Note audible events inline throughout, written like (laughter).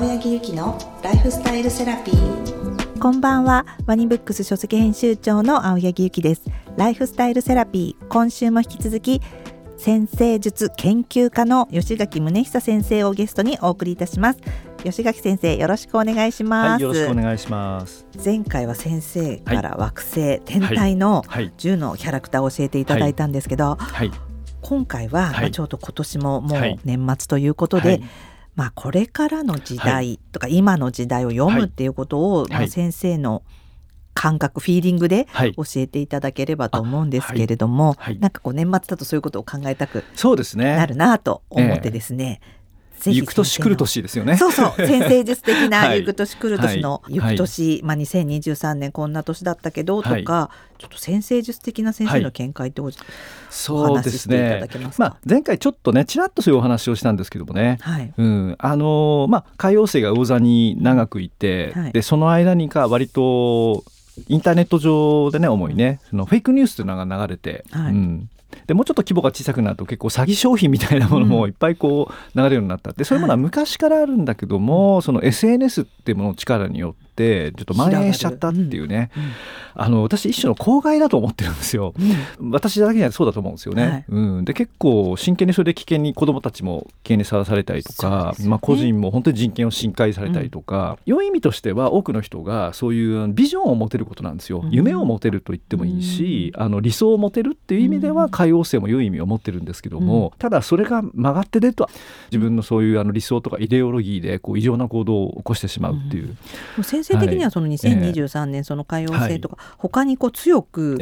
青柳ゆきのライフスタイルセラピー。こんばんは。ワニブックス書籍編集長の青柳ゆきです。ライフスタイルセラピー。今週も引き続き先生術研究家の吉垣宗久先生をゲストにお送りいたします。吉垣先生よろしくお願いします、はい、よろしくお願いします。前回は先生から惑星、はい、天体の10のキャラクターを教えていただいたんですけど、はい、今回は、まあ、ちょうど今年ももう年末ということで、まあ、これからの時代とか、今の時代を読むっていうことを、まあ、先生の感覚フィーリングで教えていただければと思うんですけれども、はい。はい、なんかこう年末だとそういうことを考えたくなるなと思ってですね。ぜひ行く年来る年ですよね。そうそう、先生術的な (laughs) 行く年来る年の行く年、まあ2023年こんな年だったけどとか、ちょっと先生術的な先生の見解ってお,、そうですね。まあ前回ちょっとねちらっとそういうお話をしたんですけどもね、はい、うん、あのまあ海王星が魚座に長くいて、はい、でその間にか割とインターネット上でね主にねそのフェイクニュースというのが流れて、はい、うんでもうちょっと規模が小さくなると結構詐欺商品みたいなものもいっぱいこう流れるようになったって。そういうものは昔からあるんだけども、その SNS っていうものの力によってってちょっと蔓延しちゃったっていうね、うんうん、あの私一種の公害だと思ってるんですよ、うん、私だけにはそうだと思うんですよね、はい、うん、で結構真剣にそれで危険に子どもたちも危険にさらされたりとか、ね、まあ、個人も本当に人権を侵害されたりとか、良い意味としては多くの人がそういうビジョンを持てることなんですよ、夢を持てると言ってもいいし、あの理想を持てるっていう意味では海王星も良い意味を持ってるんですけども、ただそれが曲がって出ると自分のそういうあの理想とかイデオロギーでこう異常な行動を起こしてしまうっていう。先生的にはその2023年その海王星とか、他にこう強く、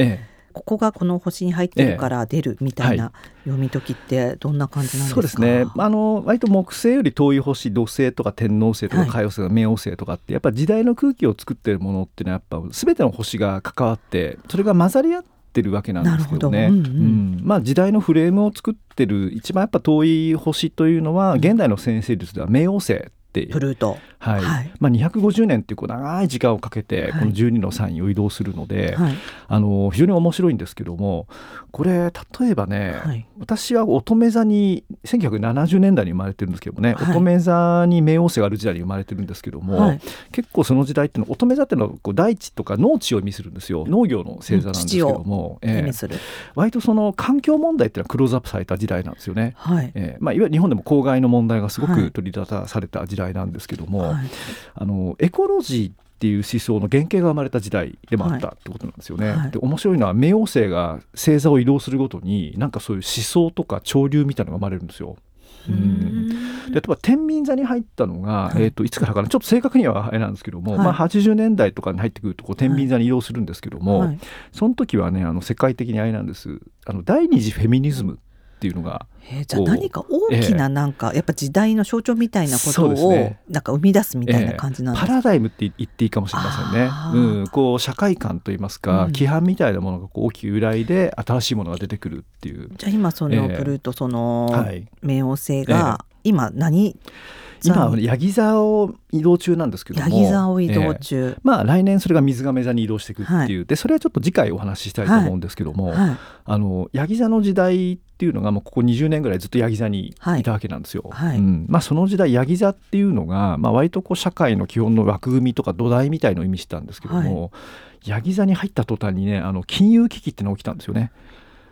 ここがこの星に入ってるから出るみたいな読み解きってどんな感じなんですか、そうですね。あの割と木星より遠い星土星とか天王星とか海王星とか冥王星とかってやっぱ時代の空気を作ってるものっていうのはやっぱ全ての星が関わってそれが混ざり合ってるわけなんですけどね、うんうん。うん、まあ、時代のフレームを作ってる一番やっぱ遠い星というのは現代の先生術では冥王星って。プルート、はい。はい、まあ、250年っていうこう長い時間をかけてこの12のサインを移動するので、はい、あの非常に面白いんですけどもこれ例えばね、はい、私は乙女座に1970年代に生まれてるんですけどもね、乙女座に冥王星がある時代に生まれてるんですけども、結構その時代っての乙女座っていうのはこう大地とか農地を意味するんですよ。農業の星座なんですけども、うんえー、割とその環境問題っていうのはクローズアップされた時代なんですよね。はい。えーまあ、いわゆる日本でも公害の問題がすごく取り立たされた時代なんですけども、はい、あのエコロジーっていう思想の原型が生まれた時代でもあったってことなんですよね。はい、で面白いのは冥王星が星座を移動するごとになんかそういう思想とか潮流みたいなのが生まれるんですよ。うん、で例えば天秤座に入ったのが、えーと、いつからかな。ちょっと正確にはあれなんですけども、はい、まあ、80年代とかに入ってくるとこう天秤座に移動するんですけども、はい、その時はねあの世界的にあれなんです。あの第二次フェミニズムっていうのがえー、じゃあ何か大きななんか、やっぱ時代の象徴みたいなことをなんか生み出すみたいな感じなんですか、パラダイムって言っていいかもしれませんね。うん、こう社会観といいますか、規範みたいなものがこう大きく由来で新しいものが出てくるっていう。じゃあ今そのプルートその、はい、冥王星が今何、今ヤギ座を移動中なんですけども。ヤギ座を移動中、えー、まあ来年それが水亀座に移動していくっていう、はい、でそれはちょっと次回お話ししたいと思うんですけども、はい。はい、あのヤギ座の時代っていうのがもうここ20年ぐらいずっとヤギ座にいたわけなんですよ。うんまあ、その時代ヤギ座っていうのが、まあ、割とこう社会の基本の枠組みとか土台みたいのを意味してたんですけども、ヤギ座に入った途端にねあの金融危機ってのが起きたんですよね。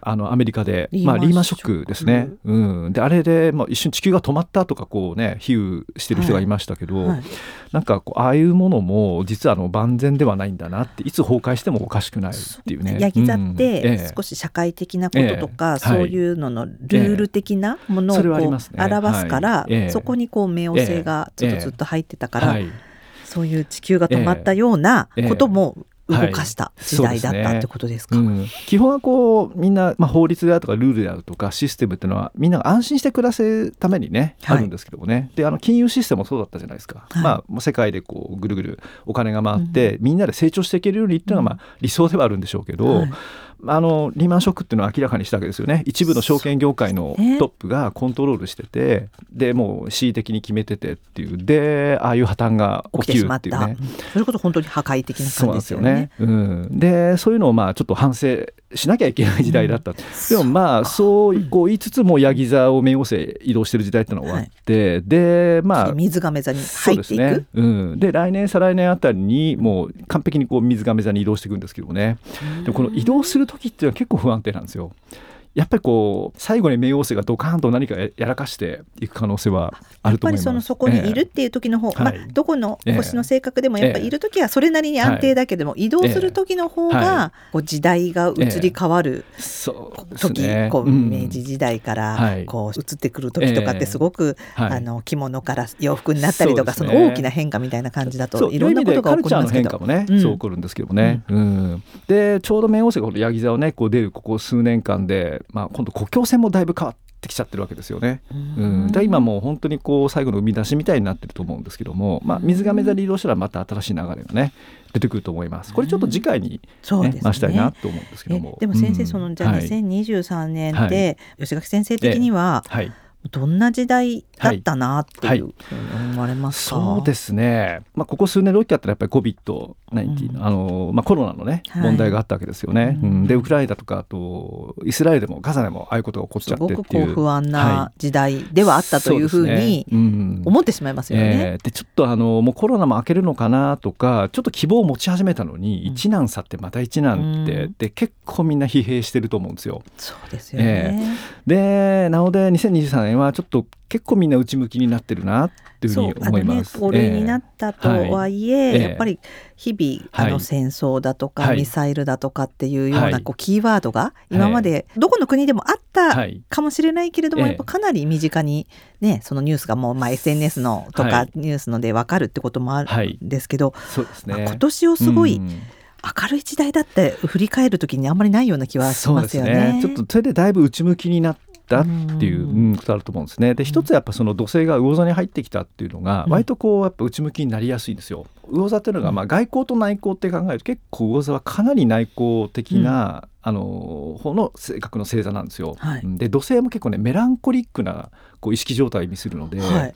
あのアメリカでまあ、リーマンショックですね、うん、であれで、まあ、一瞬地球が止まったとかこうね比喩してる人がいましたけど、はい。はい、なんかこうああいうものも実はあの万全ではないんだなっていつ崩壊してもおかしくないっていうね。ヤギ座って少し社会的なこととか、ええ。そういうののルール的なものをこう表すから、そこにこう冥王星がちょっとずっと入ってたから、そういう地球が止まったようなことも動かした時代だったってことですか、はいすねうん、基本はこうみんな、まあ、法律であるとかルールであるとかシステムっていうのはみんなが安心して暮らせるためにね、はい、あるんですけどもね。であの金融システムもそうだったじゃないですか、はい、まあ、世界でこうぐるぐるお金が回って、うん、みんなで成長していけるようにっていうのが、まあ、理想ではあるんでしょうけど、あのリーマンショックっていうのは明らかにしたわけですよね。一部の証券業界のトップがコントロールしてて、でもう恣意的に決めててっていう。でああいう破綻が起きるっていうね。それこそ本当に破壊的な感じですよね。そうなんですよね、うん、でそういうのをまあちょっと反省しなきゃいけない時代だった、うん、でもまあそうこう言いつつもヤギ座を冥王星移動してる時代っていうのは終わって、はい、でまあ水亀座に入っていく。ね、うん、で来年再来年あたりにもう完璧にこう水亀座に移動していくんですけどもね。でこの移動する時っていうのは結構不安定なんですよ。やっぱりこう最後に冥王星がドカーンと何かやらかしていく可能性はあると思います。やっぱりそのそこにいるっていう時の方、えー、まあ、どこの星の性格でもやっぱりいる時はそれなりに安定だけども、えー、移動する時の方がこう時代が移り変わる時、え。ー、こう明治時代からこう移ってくる時とかってすごく、あの着物から洋服になったりとかそ,、の大きな変化みたいな感じだといろんなことが起こりますけど。もね、うん、そう起こるんですけどもね。うん、でちょうど冥王星がヤギ座をねこう出るここ数年間でまあ、今度国境線もだいぶ変わってきちゃってるわけですよね。うん、だ今もう本当にこう最後の生み出しみたいになってると思うんですけども、まあ、水亀座で移動したらまた新しい流れがね出てくると思います。これちょっと次回に、ね、ね、したいなと思うんですけども。でも先生、そのじゃあ2023年で、吉垣先生的には、はいどんな時代だったなっていうふうに思われますか、はいはい、そうですね、まあ、ここ数年で大きかったらやっぱり COVID-19、うん、あのまあ、コロナのね、問題があったわけですよね。うん、でウクライナとかあとイスラエルでもガザでもああいうことが起こっちゃってっていう。すごくこう不安な時代ではあったというふうに思ってしまいますよね。えー、でちょっとあのもうコロナも明けるのかなとかちょっと希望を持ち始めたのに、一難去ってまた一難って、うん、で結構みんな疲弊してると思うんですよ。そうですよね、えー、でなので2023年はちょっと結構みんな内向きになってるなっていうふうに思います。五、ね、類になったとはいえ、えー、やっぱり日々あの戦争だとか、はい、ミサイルだとかっていうようなこうキーワードが今までどこの国でもあったかもしれないけれども、やっぱかなり身近にねそのニュースがもうまあ SNS のとかニュースので分かるってこともあるんですけど、そうですね、今年をすごい、明るい時代だって振り返る時にあんまりないような気はしますよね。ね。ちょっとそれでだいぶ内向きになっったっていうことあると思うんですね。で一つやっぱその土星が魚座に入ってきたっていうのが割とこうやっぱ内向きになりやすいんですよ。魚座っていうのがまあ外交と内交って考えると結構魚座はかなり内向的な、あの方の性格の星座なんですよ。はい、で土星も結構ねメランコリックなこう意識状態を意味するので。はい。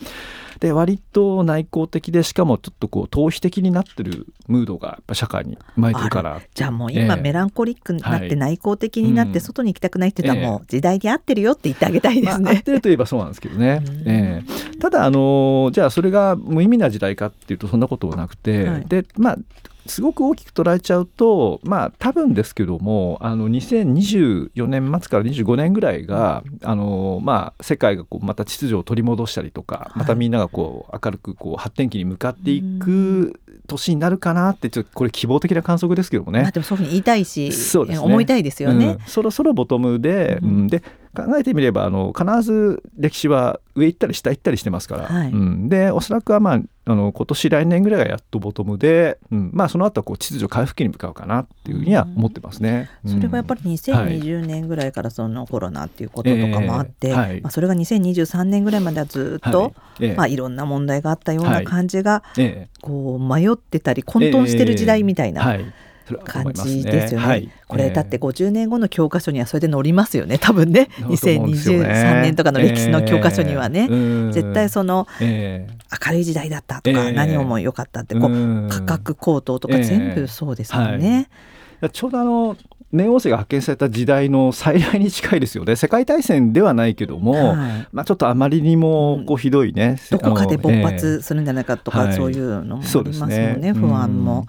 で割と内向的でしかもちょっとこう逃避的になってるムードがやっぱ社会に生まれてるから。じゃあもう今、メランコリックになって内向的になって外に行きたくないっていうのはもう時代に合ってるよって言ってあげたいですね。まあ、合ってるといえばそうなんですけどね。(laughs) えー、ただあのじゃあそれが無意味な時代かっていうとそんなことはなくて、はい、でまあすごく大きく捉えちゃうとまあ多分ですけどもあの2024年末から25年ぐらいがあの、まあ、世界がこうまた秩序を取り戻したりとか、またみんながこう明るくこう発展期に向かっていく年になるかなってちょっとこれ希望的な観測ですけどもね。まあ、でもそういうふうに言いたいしそうです、ね、思いたいですよね、うん、そろそろボトムで、うん、で考えてみればあの必ず歴史は上行ったり下行ったりしてますから、はい、うん、でおそらくはまああの今年来年ぐらいがやっとボトムで、うん、まあその後はこう秩序回復期に向かうかなっていうふうには思ってますね。うん、それはやっぱり2020年ぐらいからそのコロナっていうこととかもあって、はい、まあ、それが2023年ぐらいまではずっと、はい。えー、まあ、いろんな問題があったような感じが、えー、こう迷ってたり混沌してる時代みたいな。えー感じですよね。ねはい、これ、だって50年後の教科書にはそれで載りますよね。多分ね。2023年とかの歴史の教科書にはね、えー、絶対その、えー、明るい時代だったとか、えー、何をも良かったってこう価格高騰とか全部そうですもんね。はい、ちょうどあの冥王星が発見された時代の再来に近いですよね。世界大戦ではないけども、はい、まあ、ちょっとあまりにもこうひどいね、うん、どこかで勃発するんじゃないかとか、えー、そういうのもありますもんね、ね、不安も。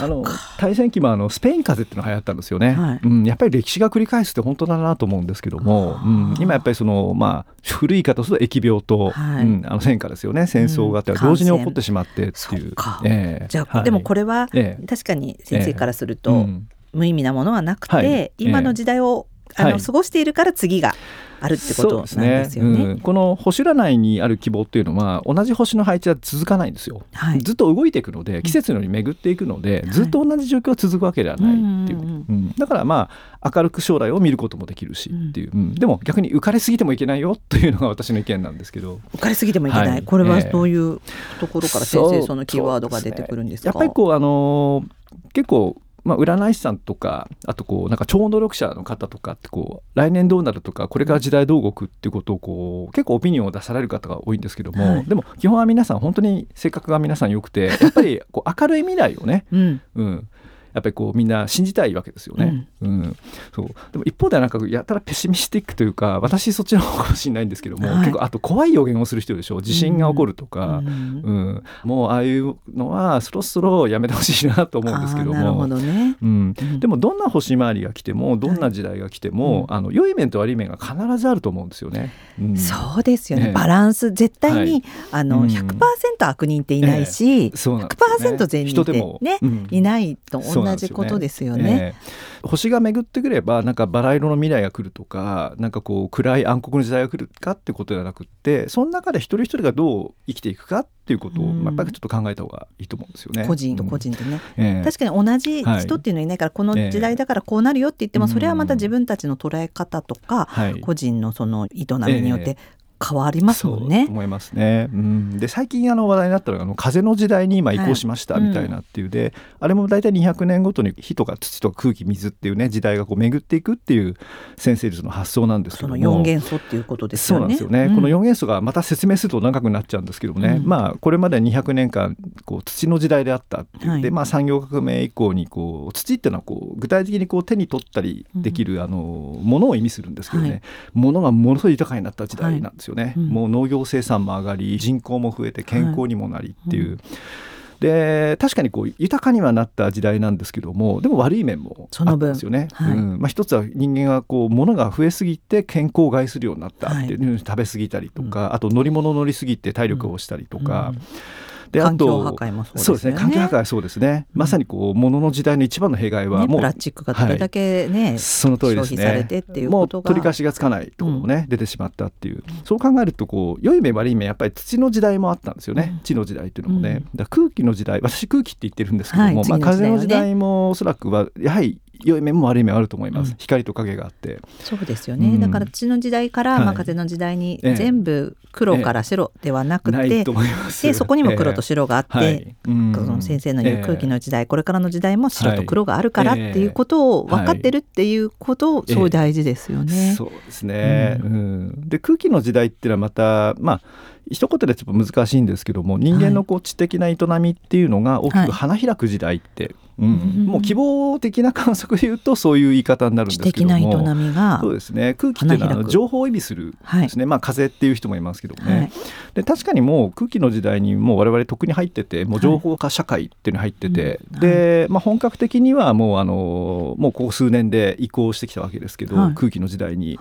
あの大戦期もあのスペイン風邪っていうのが流行ったんですよね、はい、うん、やっぱり歴史が繰り返すって本当だなと思うんですけども、うん、今やっぱりその、まあ、古い言い方すると疫病と、はい、うん、あの戦火ですよね。戦争が同時に起こってしまってっていう。えー、じゃあ、はい、でもこれは、確かに先生からすると、えー、無意味なものはなくて、今の時代をあの、過ごしているから次があるってことなんですよね。ね。うん、この星占いにある希望っていうのは同じ星の配置は続かないんですよ。はい、ずっと動いていくので季節のように巡っていくので、うん、ずっと同じ状況が続くわけではないっていう、はいうん、だからまあ明るく将来を見ることもできるしっていう、でも逆に浮かれすぎてもいけないよというのが私の意見なんですけど。浮かれすぎてもいけない、はい、これはどういうところから先生そのキーワードが出てくるんですか、やっぱりこうあの結構まあ、占い師さんとかあとこうなんか超能力者の方とかってこう来年どうなるとかこれから時代どう動くっていうことをこう結構オピニオンを出される方が多いんですけども、はい、でも基本は皆さん本当に性格が皆さん良くてやっぱりこう明るい未来をね、(laughs) うん、うん、やっぱりこうみんな信じたいわけですよね。うん、うん、そう。でも一方ではなんかやたらペシミスティックというか私そっちの方かもしれないんですけども、はい、結構あと怖い予言をする人でしょ。地震が起こるとか、うん、うん、もうああいうのはそろそろやめてほしいなと思うんですけども。どね、うん、でもどんな星回りが来てもどんな時代が来ても、はい、あの良い面と悪い面が必ずあると思うんですよね。そうですよね、ね、バランス。絶対に、はい、あの100%悪人っていないし、えー、そうなんですね、100%善人ってね、いないと同じことですよね。えー、星が巡ってくればなんかバラ色の未来が来るとかなんかこう暗い暗黒の時代が来るかってことではなくってその中で一人一人がどう生きていくかっていうことを、やっぱりちょっと考えた方がいいと思うんですよね。個人と個人でね、うんえ。ー、確かに同じ人っていうのはいないから、はい、この時代だからこうなるよって言っても、それはまた自分たちの捉え方とか、個人のその営みによって変わりますもんね。思いますね。うん、で最近あの話題になったのがあの風の時代に今移行しましたみたいなっていうで、はいうん、あれも大体200年ごとに火とか土とか空気水っていうね時代がこう巡っていくっていう先生術の発想なんですけども。その4元素っていうことですよね。そうなんですよね。うん、この4元素がまた説明すると長くなっちゃうんですけどもね、まあこれまで200年間こう土の時代であったっていう、はい、でまあ産業革命以降にこう土っていうのはこう具体的にこう手に取ったりできる、あのものを意味するんですけどね、はい、ものがものすごい豊かになった時代なんですよね。もう農業業生産も上がり人口も増えて健康にもなりっていう。はいうん。で確かにこう豊かにはなった時代なんですけどもでも悪い面もあったんですよね。はい、うん。まあ、一つは人間がこう物が増えすぎて健康を害するようになったっていう、はい、食べ過ぎたりとか、うん、あと乗り物乗りすぎて体力をしたりとか。うんであとそうですね。環境破壊そうですね、まさにこうものの時代の一番の弊害はもう、ね、プラスチックがどれだけね、はい、その通りですね。もう取り返しがつかないところもね、うん、出てしまったっていう。そう考えるとこう良い面悪い面やっぱり土の時代もあったんですよね、うん、地の時代っていうのもね、だ空気の時代私空気って言ってるんですけども、はい、まあ、風の時代もおそらくはやはり良い面も悪い面あると思います、うん、光と影があって。そうですよね、うん、だから土の時代から、まあ、風の時代に全部黒から白ではなくて、ええ。でそこにも黒と白があって、えその先生の言う空気の時代、これからの時代も白と黒があるからっていうことを分かってるっていうことをすごい大事ですよね。そうですね、うん。で空気の時代っていうのはまたまあ一言でちょっと難しいんですけども人間のこう知的な営みっていうのが大きく花開く時代って、うん、もう希望的な観測で言うとそういう言い方になるんですけども営みがそうですね。空気っていうのは情報を意味するですね、はい、まあ風っていう人もいますけどもね、はい、で確かにもう空気の時代にもう我々特に入っててもう情報化社会っていうのに入ってて、はい、で、まあ、本格的にはもうあのもうここ数年で移行してきたわけですけど、空気の時代に、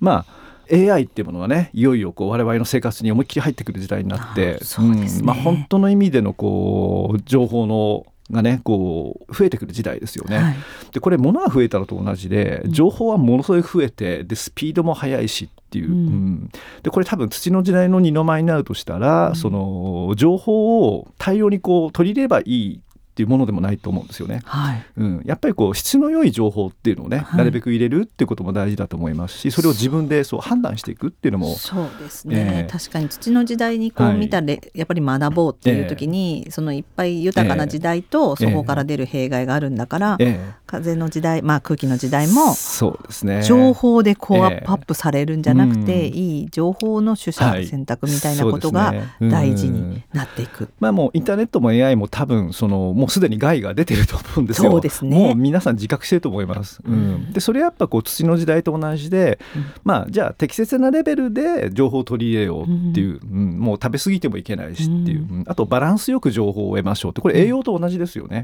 まあ AI っていうものがねいよいよこう我々の生活に思いっきり入ってくる時代になって、ね。うん、まあ、本当の意味でのこう情報のがねこう増えてくる時代ですよね。はい、でこれ物が増えたのと同じで情報はものすごい増えてでスピードも速いしっていう、うん、うん、でこれ多分土の時代の二の舞になるとしたら、うん、その情報を大量にこう取り入れればいいっていうものでもないと思うんですよね。はい、うん、やっぱりこう質の良い情報っていうのをね、はい、なるべく入れるっていうことも大事だと思いますしそれを自分でそう判断していくっていうのもそうですね、えー、確かに土の時代にこう見たら、はい、やっぱり学ぼうっていう時に、えー、そのいっぱい豊かな時代とそこから出る弊害があるんだから、えー、風の時代、まあ、空気の時代もそうですね。情報でこうアップアップされるんじゃなくて、いい情報の取捨選択みたいなことが大事になっていく。ね、まあ、もうインターネットも AI も多分そのもうすでに害が出てると思うんですよ。そうですね。もう皆さん自覚してると思います。うん、でそれやっぱこう土の時代と同じで、うん、まあじゃあ適切なレベルで情報を取り入れようっていう、うん、もう食べ過ぎてもいけないしっていう、あとバランスよく情報を得ましょうってこれ栄養と同じですよね。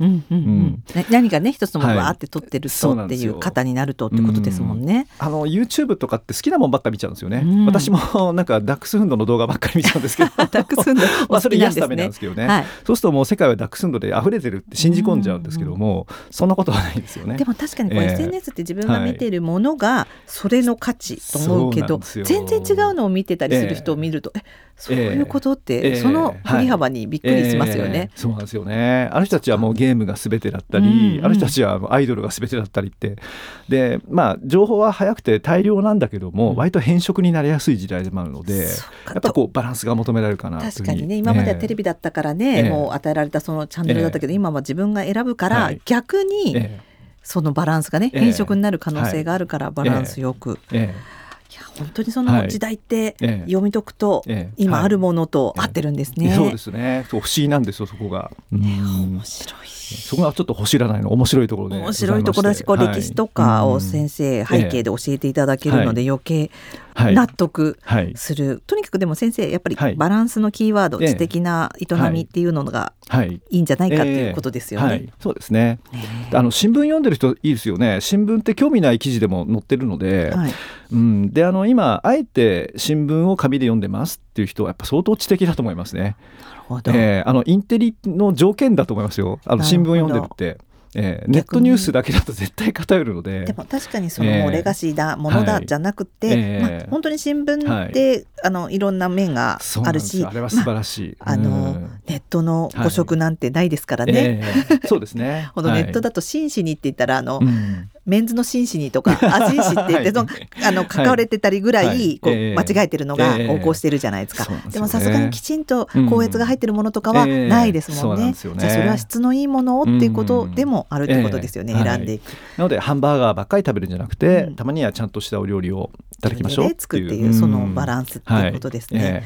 何かね一つのものをわって取ってるとっていう方になるとってことですもんね。あの YouTube とかって好きなもんばっか見ちゃうんですよね。私も (laughs) なんかダックスフンドの動画ばっかり見ちゃうんですけど。ダックスフンド。(laughs) まあそれ癒すためなんですけどね。はい、そうするともう世界はダックスフンドで溢れてるって信じ込んじゃうんですけども、そんなことはないですよね。でも確かにこう、SNS って自分が見てるものがそれの価値と思うけど、全然違うのを見てたりする人を見ると、えそういうことって、その振り幅にびっくりしますよね、そうなんですよね。あの人たちはもうゲームが全てだったり、あの人たちはアイドルが全てだったりって。でまあ情報は早くて大量なんだけども、うん、割と変色になりやすい時代でもあるのでやっぱこうバランスが求められるかな確かにね今まではテレビだったからね、えー、もう与えられたそのチャンネルだったけど、えー、今は自分が選ぶから、逆に、えーそのバランスがね変色になる可能性があるからバランスよく。いや本当にその時代って読み解くと今あるものと合ってるんですね。そうですね。不思議なんですよそこが。面白い。そこがちょっと星らないの面白いところで面白いところだしこう歴史とかを先生、背景で教えていただけるので余計納得する、とにかくでも先生やっぱりバランスのキーワード、知的な営みっていうのがい。いんじゃないかっていうことですよね。そうですね、あの新聞読んでる人いいですよね。新聞って興味ない記事でも載ってるので、うん、であの今あえて新聞を紙で読んでますっていう人はやっぱ相当知的だと思いますね。えー、あのインテリの条件だと思いますよ。あの新聞読んでるって。えー、ネットニュースだけだと絶対偏るので。でも確かにそのレガシーだ、ものだじゃなくて、えー、まあ、本当に新聞って、はい、あのいろんな面があるしあれは素晴らしい、まあ、あのネットの誤植なんてないですからね、はい。えー、そうですね。(laughs) ネットだと真摯にって言ったらあの、うん。メンズの紳士にとか、あ、紳士って言って、(laughs) その、あの、書かれてたりぐらい、こう、間違えてるのが横行してるじゃないですか。でもさすがにきちんと高越が入ってるものとかはないですもんね。じゃあそれは質のいいものをっていうことでもあるってことですよね、選んでいく。なので、ハンバーガーばっかり食べるんじゃなくて、たまにはちゃんとしたお料理をいただきましょう作っていう、そのバランスっていうことですね。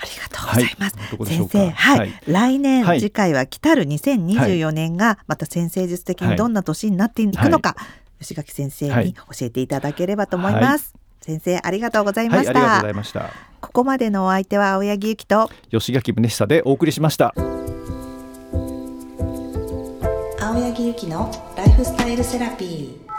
ありがとうございます。はい、先生、はい、はい、来年、はい、次回は来たる2024年が、また先生術的にどんな年になっていくのか、吉垣先生に教えていただければと思います。先生ありがとうございました、ありがとうございました。ここまでのお相手は青柳ゆきと吉垣宗久でお送りしました。青柳ゆきのライフスタイルセラピー。